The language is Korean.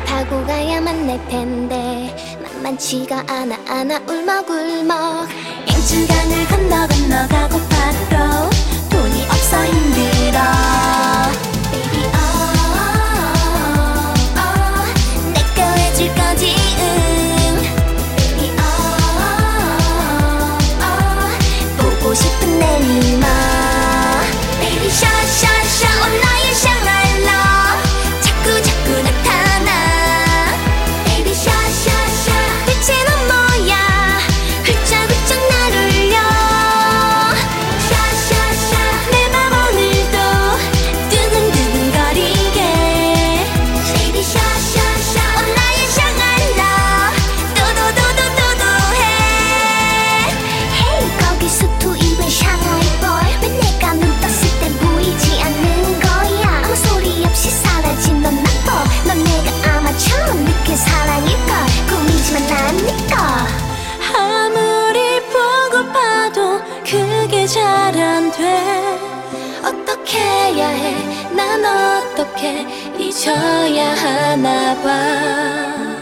널 타고 가야만 내 텐데 만만치가 않아 않아 울먹울먹. 앵춘강을 건너 건너 잊어야 하나 봐.